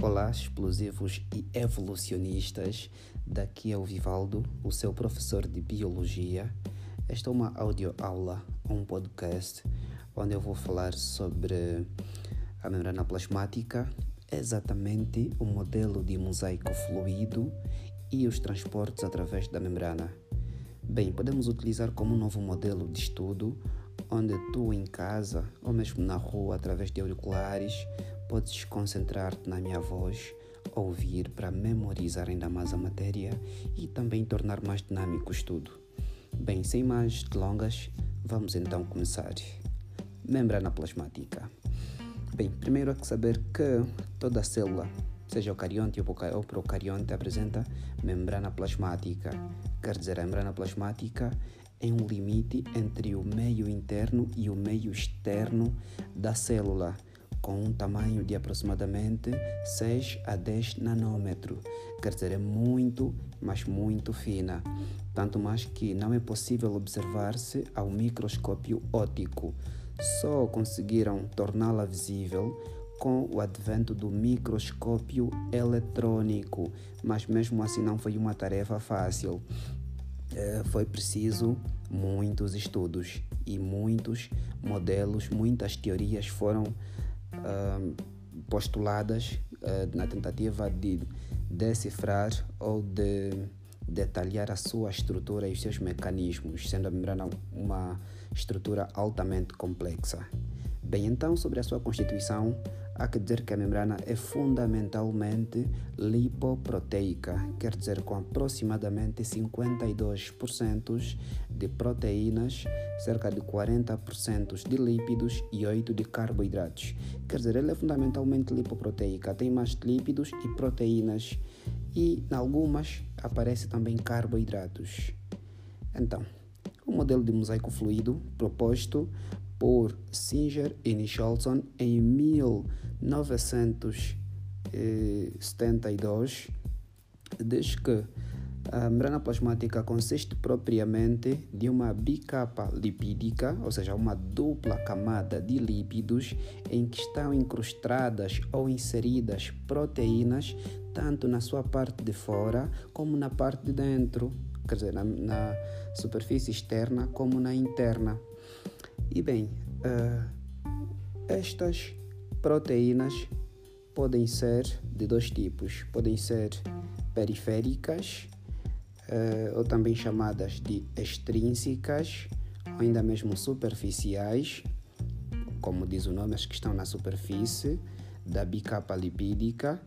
Olá, explosivos e evolucionistas. Daqui é o Vivaldo, o seu professor de biologia. Esta é uma audioaula, um podcast, onde eu vou falar sobre a membrana plasmática, exatamente o modelo de mosaico fluido e os transportes através da membrana. Bem, podemos utilizar como um novo modelo de estudo, onde tu em casa ou mesmo na rua, através de auriculares, podes concentrar-te na minha voz, ouvir para memorizar ainda mais a matéria e também tornar mais dinâmico o estudo. Bem, sem mais delongas, vamos então começar. Membrana plasmática. Bem, primeiro há que saber que toda célula, seja eucarionte ou procarionte, apresenta membrana plasmática. Quer dizer, a membrana plasmática é um limite entre o meio interno e o meio externo da célula com um tamanho de aproximadamente 6 a 10 nanômetros, quer dizer, é muito, mas muito fina, tanto mais que não é possível observar-se ao microscópio óptico. Só conseguiram torná-la visível com o advento do microscópio eletrônico, mas mesmo assim não foi uma tarefa fácil. É, foi preciso muitos estudos e muitos modelos, muitas teorias foram uh, postuladas uh, na tentativa de decifrar ou de detalhar a sua estrutura e os seus mecanismos, sendo a membrana uma estrutura altamente complexa. Bem, então, sobre a sua constituição, há que dizer que a membrana é fundamentalmente lipoproteica, quer dizer, com aproximadamente 52% de proteínas, cerca de 40% de lípidos e 8% de carboidratos. Quer dizer, ela é fundamentalmente lipoproteica, tem mais lípidos e proteínas, e em algumas aparece também carboidratos. Então, o modelo de mosaico fluido proposto por Singer e Nicholson em 1972 diz que a membrana plasmática consiste propriamente de uma bicapa lipídica, ou seja, uma dupla camada de lípidos em que estão incrustadas ou inseridas proteínas tanto na sua parte de fora como na parte de dentro, quer dizer, na, na superfície externa como na interna. E bem, uh, estas proteínas podem ser de dois tipos: podem ser periféricas, uh, ou também chamadas de extrínsecas, ou ainda mesmo superficiais, como diz o nome, as que estão na superfície da bicapa lipídica,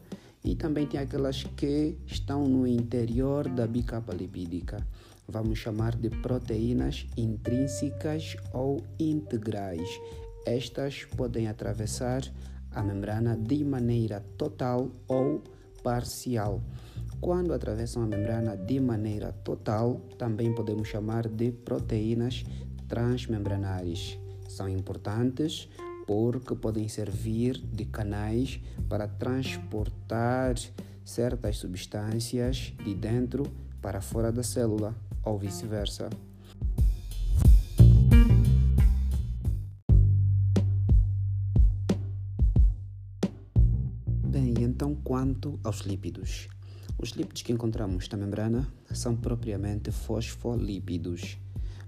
e também tem aquelas que estão no interior da bicapa lipídica vamos chamar de proteínas intrínsecas ou integrais. Estas podem atravessar a membrana de maneira total ou parcial. Quando atravessam a membrana de maneira total, também podemos chamar de proteínas transmembranares. São importantes porque podem servir de canais para transportar certas substâncias de dentro para fora da célula ou vice-versa. Bem, então quanto aos lípidos? Os lípidos que encontramos na membrana são propriamente fosfolípidos,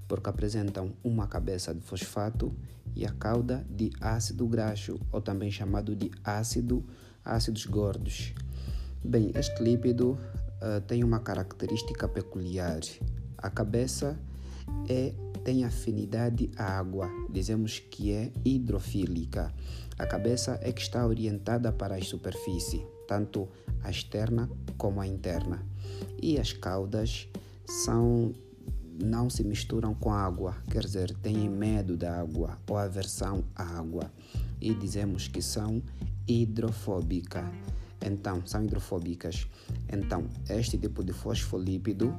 porque apresentam uma cabeça de fosfato e a cauda de ácido graxo, ou também chamado de ácido, ácidos gordos. Bem, este lípido uh, tem uma característica peculiar a cabeça é, tem afinidade à água, dizemos que é hidrofílica. A cabeça é que está orientada para a superfície, tanto a externa como a interna. E as caudas são não se misturam com a água, quer dizer, têm medo da água ou aversão à água. E dizemos que são hidrofóbicas. Então, são hidrofóbicas. Então, este tipo de fosfolípido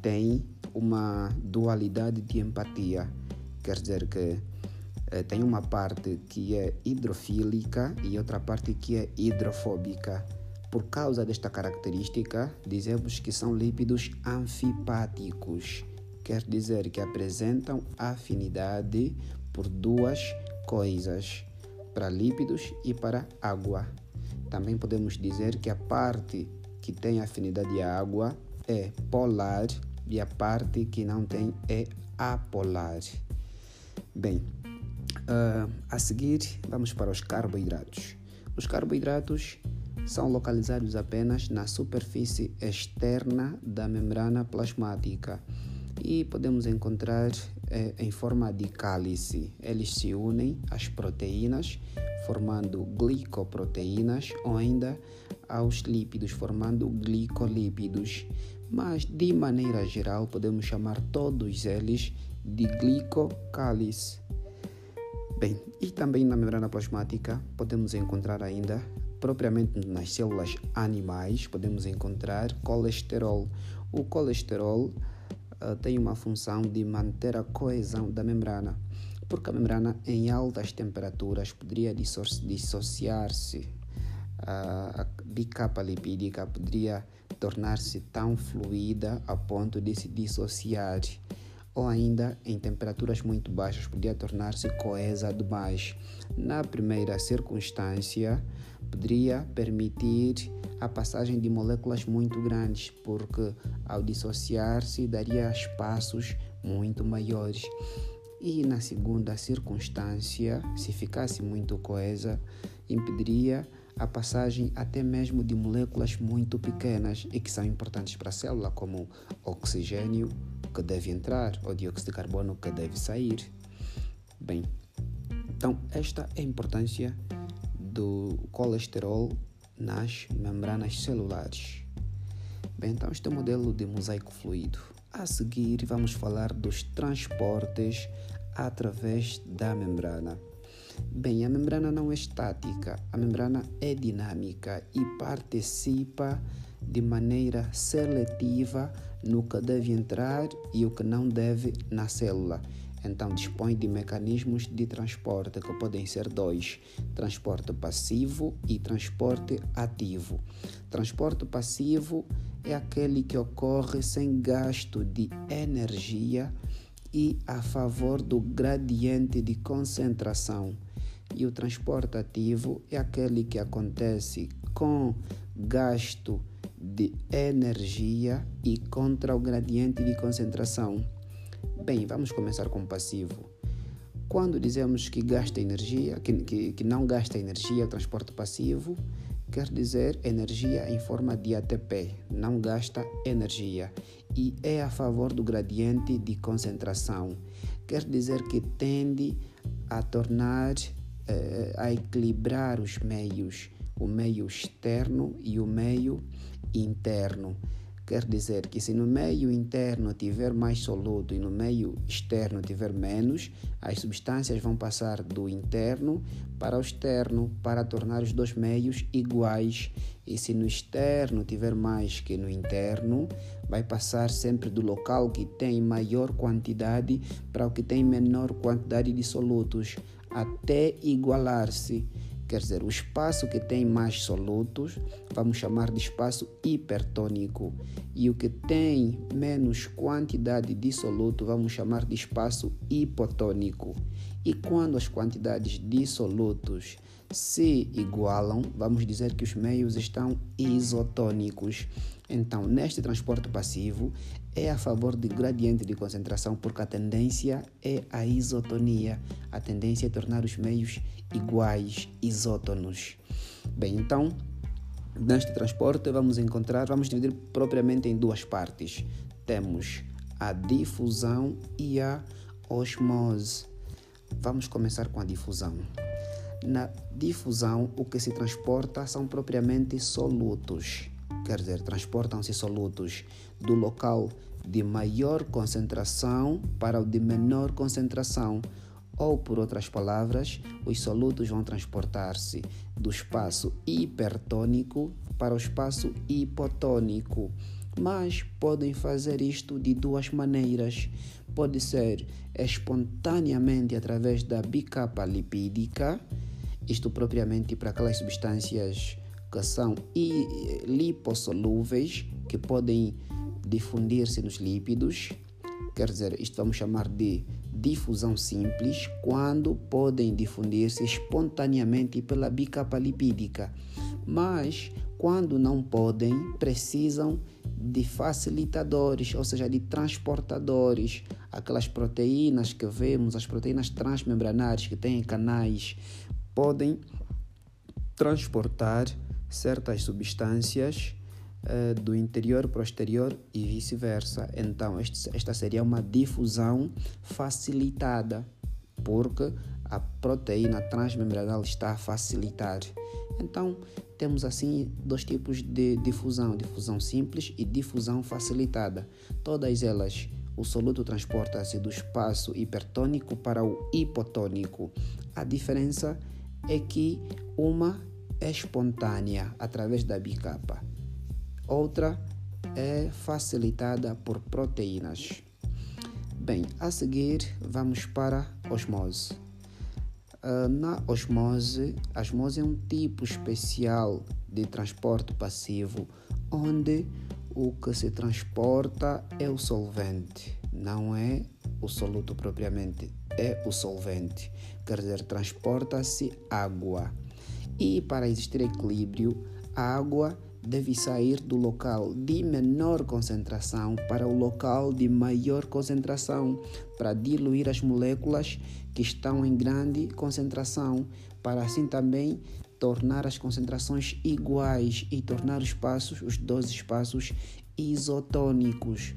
tem uma dualidade de empatia, quer dizer que eh, tem uma parte que é hidrofílica e outra parte que é hidrofóbica. Por causa desta característica, dizemos que são lípidos anfipáticos, quer dizer que apresentam afinidade por duas coisas, para lípidos e para água. Também podemos dizer que a parte que tem afinidade à água é polar e a parte que não tem é apolar. Bem, uh, a seguir vamos para os carboidratos. Os carboidratos são localizados apenas na superfície externa da membrana plasmática e podemos encontrar eh, em forma de cálice. Eles se unem às proteínas, formando glicoproteínas, ou ainda aos lípidos, formando glicolípidos. Mas, de maneira geral, podemos chamar todos eles de glicocálice. Bem, e também na membrana plasmática podemos encontrar ainda propriamente nas células animais, podemos encontrar colesterol. O colesterol uh, tem uma função de manter a coesão da membrana, porque a membrana em altas temperaturas poderia dissociar-se. Uh, a bicapa lipídica poderia tornar-se tão fluida a ponto de se dissociar ou ainda em temperaturas muito baixas podia tornar-se coesa demais. Na primeira circunstância, poderia permitir a passagem de moléculas muito grandes, porque ao dissociar-se daria espaços muito maiores. E na segunda circunstância, se ficasse muito coesa, impediria a passagem até mesmo de moléculas muito pequenas e que são importantes para a célula, como oxigênio que deve entrar ou dióxido de carbono que deve sair. Bem, então esta é a importância do colesterol nas membranas celulares. Bem, então este é o modelo de mosaico fluido. A seguir vamos falar dos transportes através da membrana. Bem, a membrana não é estática, a membrana é dinâmica e participa de maneira seletiva no que deve entrar e o que não deve na célula. Então, dispõe de mecanismos de transporte que podem ser dois: transporte passivo e transporte ativo. Transporte passivo é aquele que ocorre sem gasto de energia e a favor do gradiente de concentração. E o transporte ativo é aquele que acontece com gasto de energia e contra o gradiente de concentração. Bem, vamos começar com o passivo. Quando dizemos que gasta energia, que, que, que não gasta energia, transporte passivo, quer dizer energia em forma de ATP, não gasta energia e é a favor do gradiente de concentração. Quer dizer que tende a tornar, eh, a equilibrar os meios, o meio externo e o meio interno. Quer dizer que se no meio interno tiver mais soluto e no meio externo tiver menos, as substâncias vão passar do interno para o externo para tornar os dois meios iguais. E se no externo tiver mais que no interno, vai passar sempre do local que tem maior quantidade para o que tem menor quantidade de solutos, até igualar-se. Quer dizer, o espaço que tem mais solutos vamos chamar de espaço hipertônico e o que tem menos quantidade de soluto vamos chamar de espaço hipotônico. E quando as quantidades de solutos se igualam, vamos dizer que os meios estão isotônicos. Então, neste transporte passivo, é a favor do gradiente de concentração, porque a tendência é a isotonia. A tendência é tornar os meios iguais, isótonos. Bem, então, neste transporte vamos encontrar, vamos dividir propriamente em duas partes. Temos a difusão e a osmose. Vamos começar com a difusão. Na difusão, o que se transporta são propriamente solutos, quer dizer, transportam-se solutos do local de maior concentração para o de menor concentração, ou por outras palavras, os solutos vão transportar-se do espaço hipertônico para o espaço hipotônico. Mas podem fazer isto de duas maneiras. Pode ser espontaneamente através da bicapa lipídica, isto propriamente para aquelas substâncias que são lipossolúveis, que podem difundir-se nos lípidos, quer dizer, isto vamos chamar de difusão simples, quando podem difundir-se espontaneamente pela bicapa lipídica. mas quando não podem, precisam de facilitadores, ou seja, de transportadores, aquelas proteínas que vemos, as proteínas transmembranares que têm canais, podem transportar certas substâncias uh, do interior para o exterior e vice-versa. Então, este, esta seria uma difusão facilitada, porque a proteína transmembranal está a facilitar. Então, temos assim dois tipos de difusão: difusão simples e difusão facilitada. Todas elas, o soluto transporta-se do espaço hipertônico para o hipotônico. A diferença é que uma espontânea através da bicapa, outra é facilitada por proteínas. Bem, a seguir vamos para osmose. Uh, na osmose, a osmose é um tipo especial de transporte passivo onde o que se transporta é o solvente, não é o soluto propriamente, é o solvente. Quer dizer, transporta-se água. E para existir equilíbrio, a água deve sair do local de menor concentração para o local de maior concentração, para diluir as moléculas que estão em grande concentração, para assim também tornar as concentrações iguais e tornar os espaços, os dois espaços isotônicos.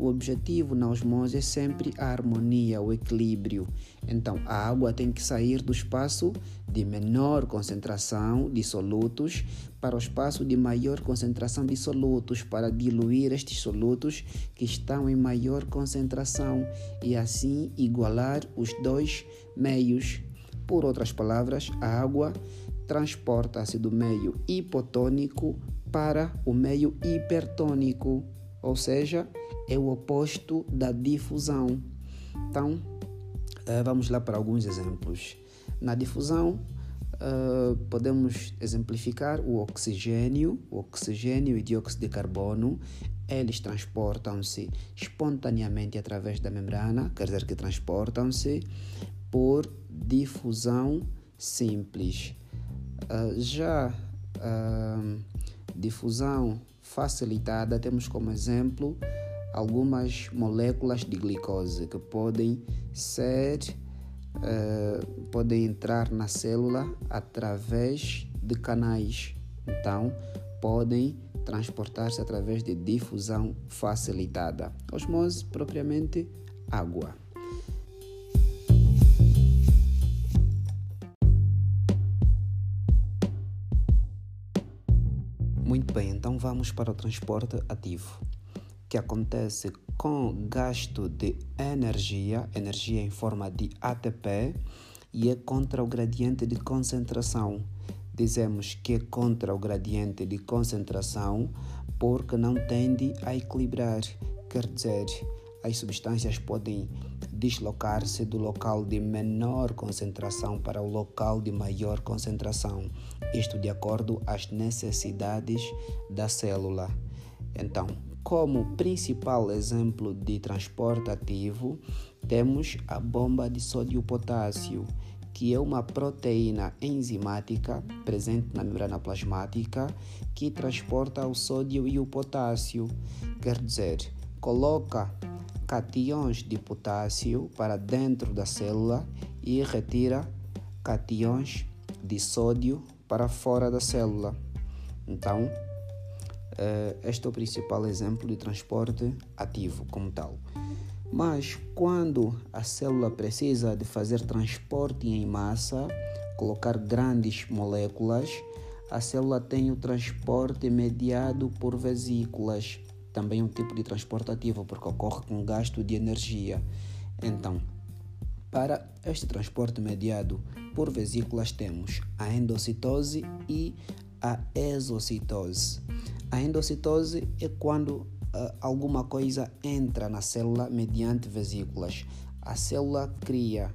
O objetivo na osmose é sempre a harmonia, o equilíbrio. Então, a água tem que sair do espaço de menor concentração de solutos para o espaço de maior concentração de solutos, para diluir estes solutos que estão em maior concentração e assim igualar os dois meios. Por outras palavras, a água transporta-se do meio hipotônico para o meio hipertônico, ou seja, é o oposto da difusão. Então, eh, vamos lá para alguns exemplos. Na difusão, uh, podemos exemplificar o oxigênio, o oxigênio e dióxido de carbono. Eles transportam-se espontaneamente através da membrana, quer dizer que transportam-se por difusão simples. Uh, já uh, difusão facilitada, temos como exemplo algumas moléculas de glicose que podem ser uh, podem entrar na célula através de canais. Então podem transportar-se através de difusão facilitada. Osmose propriamente água Muito bem, então vamos para o transporte ativo que acontece com gasto de energia, energia em forma de ATP, e é contra o gradiente de concentração. Dizemos que é contra o gradiente de concentração porque não tende a equilibrar, quer dizer, as substâncias podem deslocar-se do local de menor concentração para o local de maior concentração, isto de acordo às necessidades da célula. Então, como principal exemplo de transporte ativo, temos a bomba de sódio-potássio, que é uma proteína enzimática presente na membrana plasmática que transporta o sódio e o potássio. Quer dizer, coloca cations de potássio para dentro da célula e retira cations de sódio para fora da célula. Então, Uh, este é o principal exemplo de transporte ativo como tal. Mas quando a célula precisa de fazer transporte em massa, colocar grandes moléculas, a célula tem o transporte mediado por vesículas, também um tipo de transporte ativo, porque ocorre com gasto de energia. Então, para este transporte mediado por vesículas, temos a endocitose e a exocitose. A endocitose é quando uh, alguma coisa entra na célula mediante vesículas. A célula cria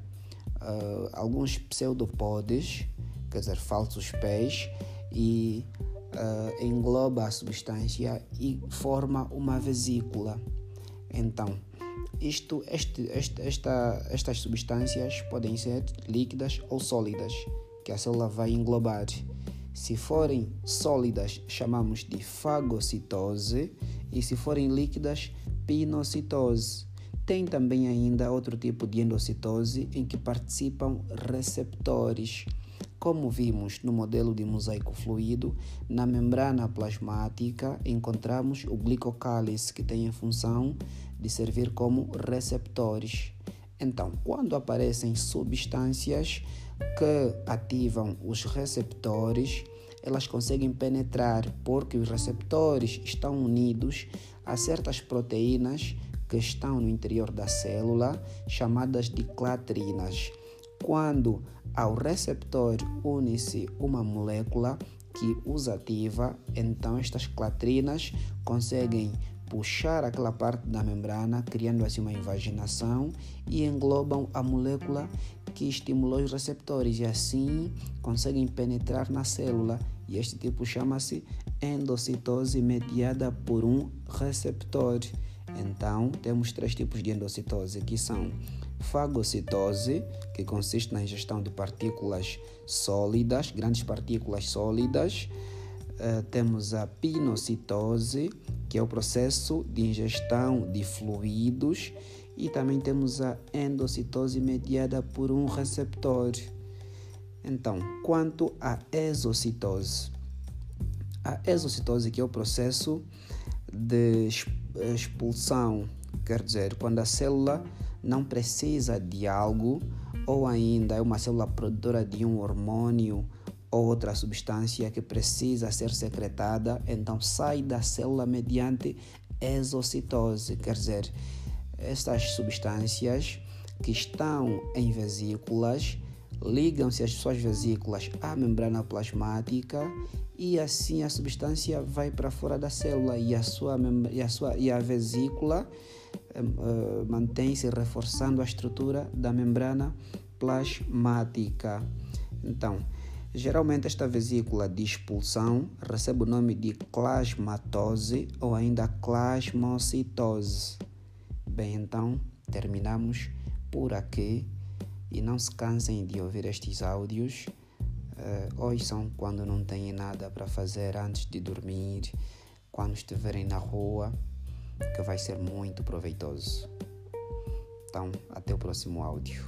uh, alguns pseudopodes, quer dizer, falsos pés, e uh, engloba a substância e forma uma vesícula. Então, isto, este, este, esta, estas substâncias podem ser líquidas ou sólidas, que a célula vai englobar. Se forem sólidas, chamamos de fagocitose e se forem líquidas, pinocitose. Tem também ainda outro tipo de endocitose em que participam receptores. Como vimos no modelo de mosaico fluido, na membrana plasmática encontramos o glicocálice que tem a função de servir como receptores. Então, quando aparecem substâncias que ativam os receptores, elas conseguem penetrar porque os receptores estão unidos a certas proteínas que estão no interior da célula, chamadas de clatrinas. Quando ao receptor une-se uma molécula que os ativa, então estas clatrinas conseguem puxar aquela parte da membrana, criando assim uma invaginação e englobam a molécula que estimulou os receptores e assim conseguem penetrar na célula. E este tipo chama-se endocitose mediada por um receptor. Então, temos três tipos de endocitose, que são fagocitose, que consiste na ingestão de partículas sólidas, grandes partículas sólidas. Uh, temos a pinocitose, que é o processo de ingestão de fluidos, e também temos a endocitose mediada por um receptor. Então, quanto à exocitose, a exocitose que é o processo de expulsão, quer dizer, quando a célula não precisa de algo ou ainda é uma célula produtora de um hormônio ou outra substância que precisa ser secretada, então sai da célula mediante exocitose, quer dizer, estas substâncias que estão em vesículas ligam-se as suas vesículas à membrana plasmática e assim a substância vai para fora da célula e a sua e a sua e a vesícula mantém-se reforçando a estrutura da membrana plasmática. Então, geralmente esta vesícula de expulsão recebe o nome de plasmatose ou ainda plasmocitose. Bem, então terminamos por aqui e não se cansem de ouvir estes áudios. Uh, ouçam quando não têm nada para fazer antes de dormir, quando estiverem na rua, que vai ser muito proveitoso. Então, até o próximo áudio.